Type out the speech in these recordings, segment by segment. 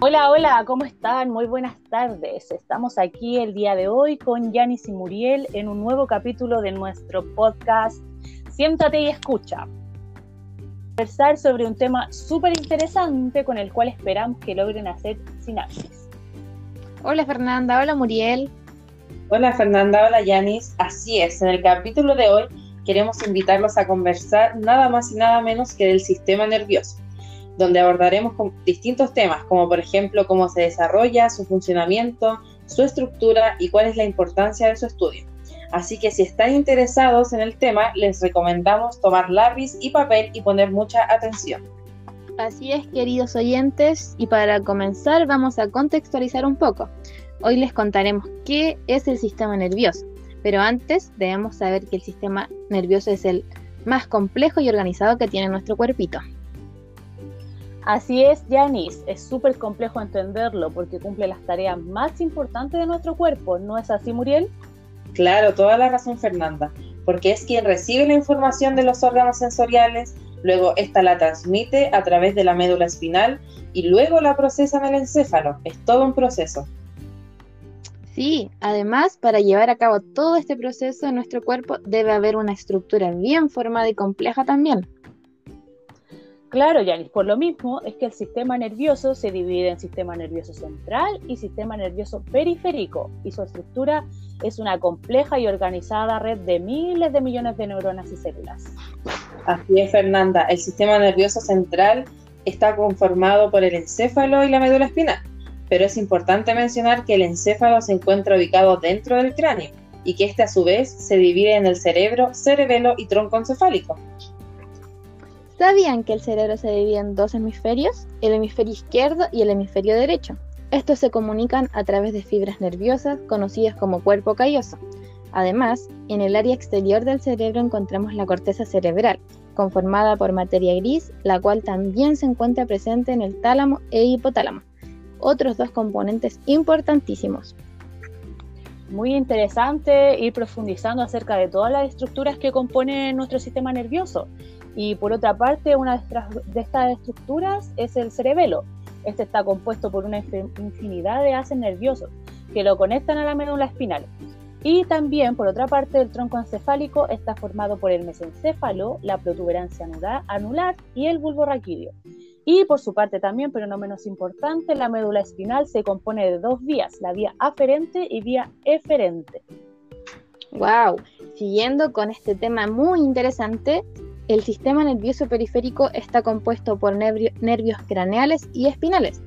Hola, hola, ¿cómo están? Muy buenas tardes. Estamos aquí el día de hoy con Yanis y Muriel en un nuevo capítulo de nuestro podcast Siéntate y escucha. Conversar sobre un tema súper interesante con el cual esperamos que logren hacer sinapsis. Hola Fernanda, hola Muriel. Hola Fernanda, hola Yanis. Así es, en el capítulo de hoy queremos invitarlos a conversar nada más y nada menos que del sistema nervioso donde abordaremos distintos temas, como por ejemplo cómo se desarrolla, su funcionamiento, su estructura y cuál es la importancia de su estudio. Así que si están interesados en el tema, les recomendamos tomar lápiz y papel y poner mucha atención. Así es, queridos oyentes, y para comenzar vamos a contextualizar un poco. Hoy les contaremos qué es el sistema nervioso, pero antes debemos saber que el sistema nervioso es el más complejo y organizado que tiene nuestro cuerpito. Así es, Yanis, es súper complejo entenderlo porque cumple las tareas más importantes de nuestro cuerpo, ¿no es así, Muriel? Claro, toda la razón, Fernanda, porque es quien recibe la información de los órganos sensoriales, luego esta la transmite a través de la médula espinal y luego la procesa en el encéfalo. Es todo un proceso. Sí, además, para llevar a cabo todo este proceso en nuestro cuerpo debe haber una estructura bien formada y compleja también. Claro, Yanis, por lo mismo es que el sistema nervioso se divide en sistema nervioso central y sistema nervioso periférico, y su estructura es una compleja y organizada red de miles de millones de neuronas y células. Así es, Fernanda. El sistema nervioso central está conformado por el encéfalo y la médula espinal, pero es importante mencionar que el encéfalo se encuentra ubicado dentro del cráneo y que este a su vez se divide en el cerebro, cerebelo y tronco encefálico. ¿Sabían que el cerebro se divide en dos hemisferios? El hemisferio izquierdo y el hemisferio derecho. Estos se comunican a través de fibras nerviosas conocidas como cuerpo calloso. Además, en el área exterior del cerebro encontramos la corteza cerebral, conformada por materia gris, la cual también se encuentra presente en el tálamo e hipotálamo, otros dos componentes importantísimos. Muy interesante ir profundizando acerca de todas las estructuras que componen nuestro sistema nervioso y por otra parte, una de estas estructuras es el cerebelo. Este está compuesto por una infinidad de haces nerviosos que lo conectan a la médula espinal. Y también, por otra parte, el tronco encefálico está formado por el mesencéfalo, la protuberancia anular y el bulbo raquídeo. Y por su parte también, pero no menos importante, la médula espinal se compone de dos vías, la vía aferente y vía eferente. Wow, siguiendo con este tema muy interesante, el sistema nervioso periférico está compuesto por nervios craneales y espinales.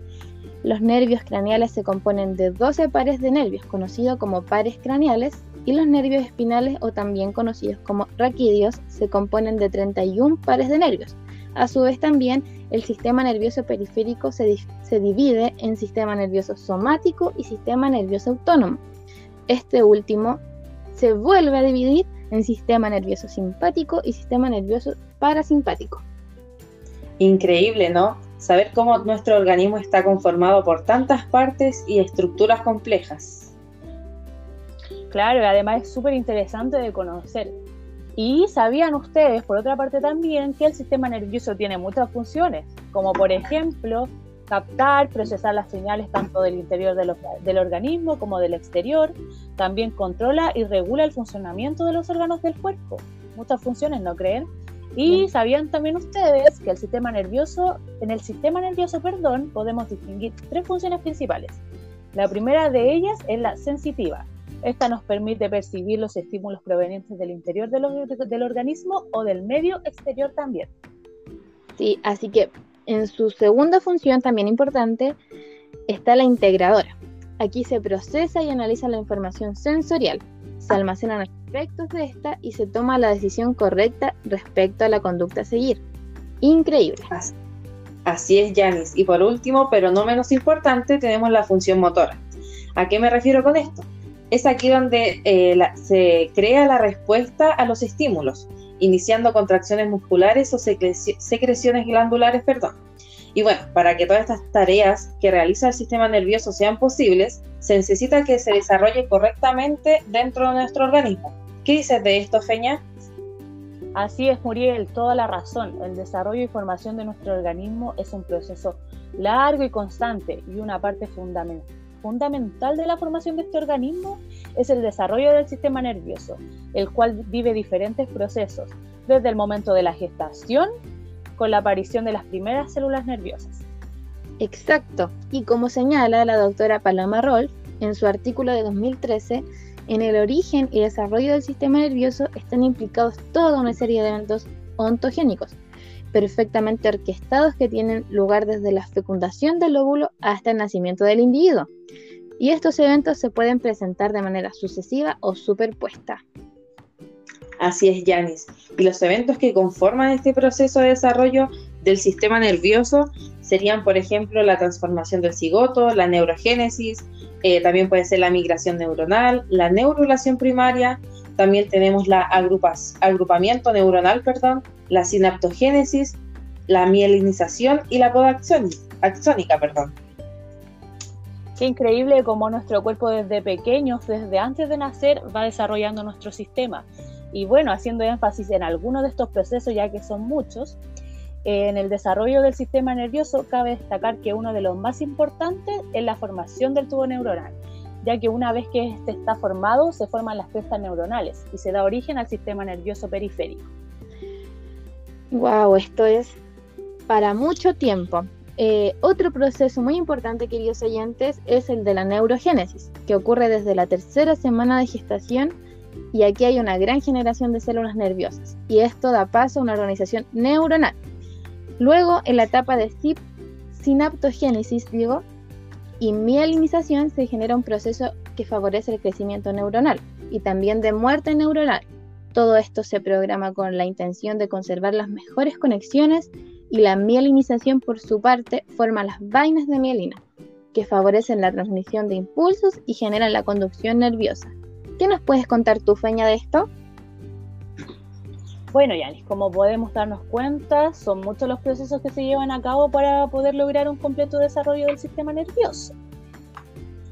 Los nervios craneales se componen de 12 pares de nervios, conocidos como pares craneales, y los nervios espinales, o también conocidos como raquídeos, se componen de 31 pares de nervios. A su vez también el sistema nervioso periférico se, se divide en sistema nervioso somático y sistema nervioso autónomo. Este último se vuelve a dividir en sistema nervioso simpático y sistema nervioso parasimpático. Increíble, ¿no? Saber cómo nuestro organismo está conformado por tantas partes y estructuras complejas. Claro, y además es súper interesante de conocer. Y sabían ustedes, por otra parte también, que el sistema nervioso tiene muchas funciones, como por ejemplo captar, procesar las señales tanto del interior del organismo como del exterior. También controla y regula el funcionamiento de los órganos del cuerpo. Muchas funciones, ¿no creen? Y sabían también ustedes que el sistema nervioso, en el sistema nervioso, perdón, podemos distinguir tres funciones principales. La primera de ellas es la sensitiva. Esta nos permite percibir los estímulos provenientes del interior del, del organismo o del medio exterior también. Sí, así que en su segunda función, también importante, está la integradora. Aquí se procesa y analiza la información sensorial, se almacenan aspectos de esta y se toma la decisión correcta respecto a la conducta a seguir. Increíble. Así es, Janis. Y por último, pero no menos importante, tenemos la función motora. ¿A qué me refiero con esto? Es aquí donde eh, se crea la respuesta a los estímulos iniciando contracciones musculares o secreciones glandulares, perdón. Y bueno, para que todas estas tareas que realiza el sistema nervioso sean posibles, se necesita que se desarrolle correctamente dentro de nuestro organismo. ¿Qué dices de esto, Feña? Así es, Muriel, toda la razón. El desarrollo y formación de nuestro organismo es un proceso largo y constante y una parte fundamental de la formación de este organismo es el desarrollo del sistema nervioso, el cual vive diferentes procesos, desde el momento de la gestación con la aparición de las primeras células nerviosas. Exacto, y como señala la doctora Paloma Rolf en su artículo de 2013, en el origen y desarrollo del sistema nervioso están implicados toda una serie de eventos ontogénicos, perfectamente orquestados que tienen lugar desde la fecundación del óvulo hasta el nacimiento del individuo. Y estos eventos se pueden presentar de manera sucesiva o superpuesta. Así es, Yanis. Y los eventos que conforman este proceso de desarrollo del sistema nervioso serían, por ejemplo, la transformación del cigoto, la neurogénesis, eh, también puede ser la migración neuronal, la neurulación primaria, también tenemos la agrupas, agrupamiento neuronal, perdón, la sinaptogénesis, la mielinización y la poda axónica, perdón. Qué increíble cómo nuestro cuerpo desde pequeños, desde antes de nacer, va desarrollando nuestro sistema. Y bueno, haciendo énfasis en algunos de estos procesos, ya que son muchos, en el desarrollo del sistema nervioso cabe destacar que uno de los más importantes es la formación del tubo neuronal, ya que una vez que este está formado se forman las crestas neuronales y se da origen al sistema nervioso periférico. Wow, esto es para mucho tiempo. Eh, otro proceso muy importante, queridos oyentes, es el de la neurogénesis, que ocurre desde la tercera semana de gestación y aquí hay una gran generación de células nerviosas y esto da paso a una organización neuronal. Luego, en la etapa de sinaptogénesis, digo, y mielinización se genera un proceso que favorece el crecimiento neuronal y también de muerte neuronal. Todo esto se programa con la intención de conservar las mejores conexiones y la mielinización por su parte forma las vainas de mielina, que favorecen la transmisión de impulsos y generan la conducción nerviosa. ¿Qué nos puedes contar tu feña de esto? Bueno, Yanis, como podemos darnos cuenta, son muchos los procesos que se llevan a cabo para poder lograr un completo desarrollo del sistema nervioso.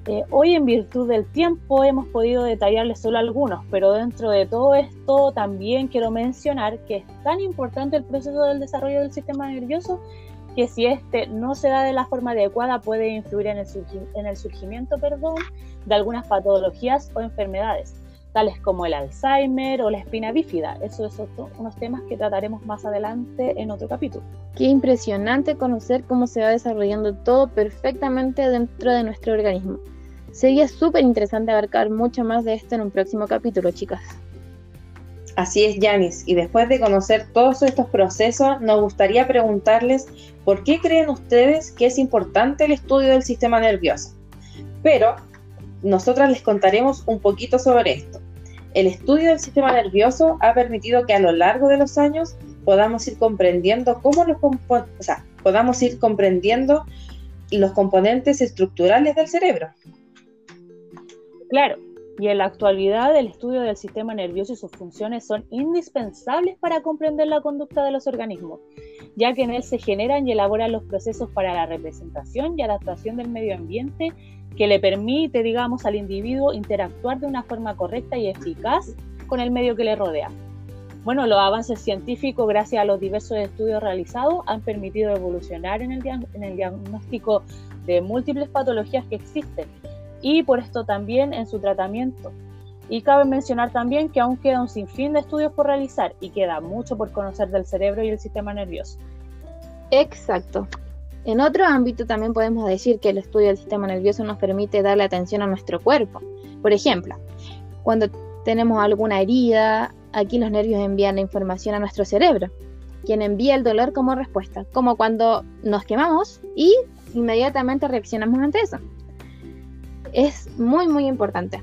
Eh, hoy, en virtud del tiempo, hemos podido detallarles solo algunos, pero dentro de todo esto también quiero mencionar que es tan importante el proceso del desarrollo del sistema nervioso que si este no se da de la forma adecuada puede influir en el, en el surgimiento perdón, de algunas patologías o enfermedades, tales como el Alzheimer o la espina bífida. Eso son unos temas que trataremos más adelante en otro capítulo. Qué impresionante conocer cómo se va desarrollando todo perfectamente dentro de nuestro organismo. Sería súper interesante abarcar mucho más de esto en un próximo capítulo, chicas. Así es, Yanis. Y después de conocer todos estos procesos, nos gustaría preguntarles por qué creen ustedes que es importante el estudio del sistema nervioso. Pero nosotras les contaremos un poquito sobre esto. El estudio del sistema nervioso ha permitido que a lo largo de los años podamos ir comprendiendo cómo los o sea, podamos ir comprendiendo los componentes estructurales del cerebro. Claro, y en la actualidad el estudio del sistema nervioso y sus funciones son indispensables para comprender la conducta de los organismos, ya que en él se generan y elaboran los procesos para la representación y adaptación del medio ambiente que le permite, digamos, al individuo interactuar de una forma correcta y eficaz con el medio que le rodea. Bueno, los avances científicos, gracias a los diversos estudios realizados, han permitido evolucionar en el, en el diagnóstico de múltiples patologías que existen y por esto también en su tratamiento. Y cabe mencionar también que aún queda un sinfín de estudios por realizar y queda mucho por conocer del cerebro y el sistema nervioso. Exacto. En otro ámbito también podemos decir que el estudio del sistema nervioso nos permite darle atención a nuestro cuerpo. Por ejemplo, cuando tenemos alguna herida, aquí los nervios envían la información a nuestro cerebro, quien envía el dolor como respuesta, como cuando nos quemamos y inmediatamente reaccionamos ante eso es muy, muy importante.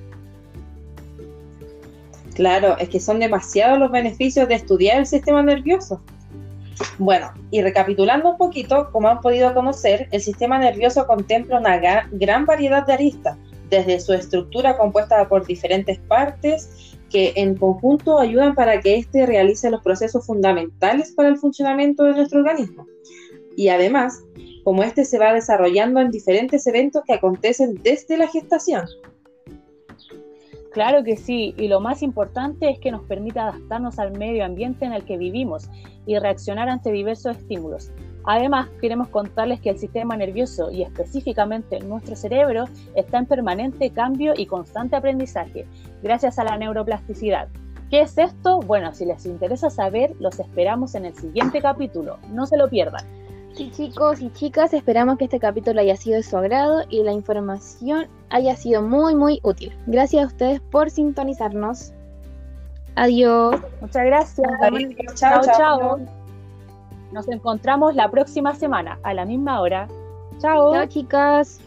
Claro, es que son demasiados los beneficios de estudiar el sistema nervioso. Bueno, y recapitulando un poquito, como han podido conocer, el sistema nervioso contempla una gran variedad de aristas, desde su estructura compuesta por diferentes partes que en conjunto ayudan para que éste realice los procesos fundamentales para el funcionamiento de nuestro organismo. Y además, como este se va desarrollando en diferentes eventos que acontecen desde la gestación. Claro que sí, y lo más importante es que nos permite adaptarnos al medio ambiente en el que vivimos y reaccionar ante diversos estímulos. Además, queremos contarles que el sistema nervioso y específicamente nuestro cerebro está en permanente cambio y constante aprendizaje, gracias a la neuroplasticidad. ¿Qué es esto? Bueno, si les interesa saber, los esperamos en el siguiente capítulo. No se lo pierdan. Sí, chicos y chicas, esperamos que este capítulo haya sido de su agrado y la información haya sido muy, muy útil. Gracias a ustedes por sintonizarnos. Adiós. Muchas gracias. Chao, chao. Nos encontramos la próxima semana a la misma hora. Chao. Chao, chicas.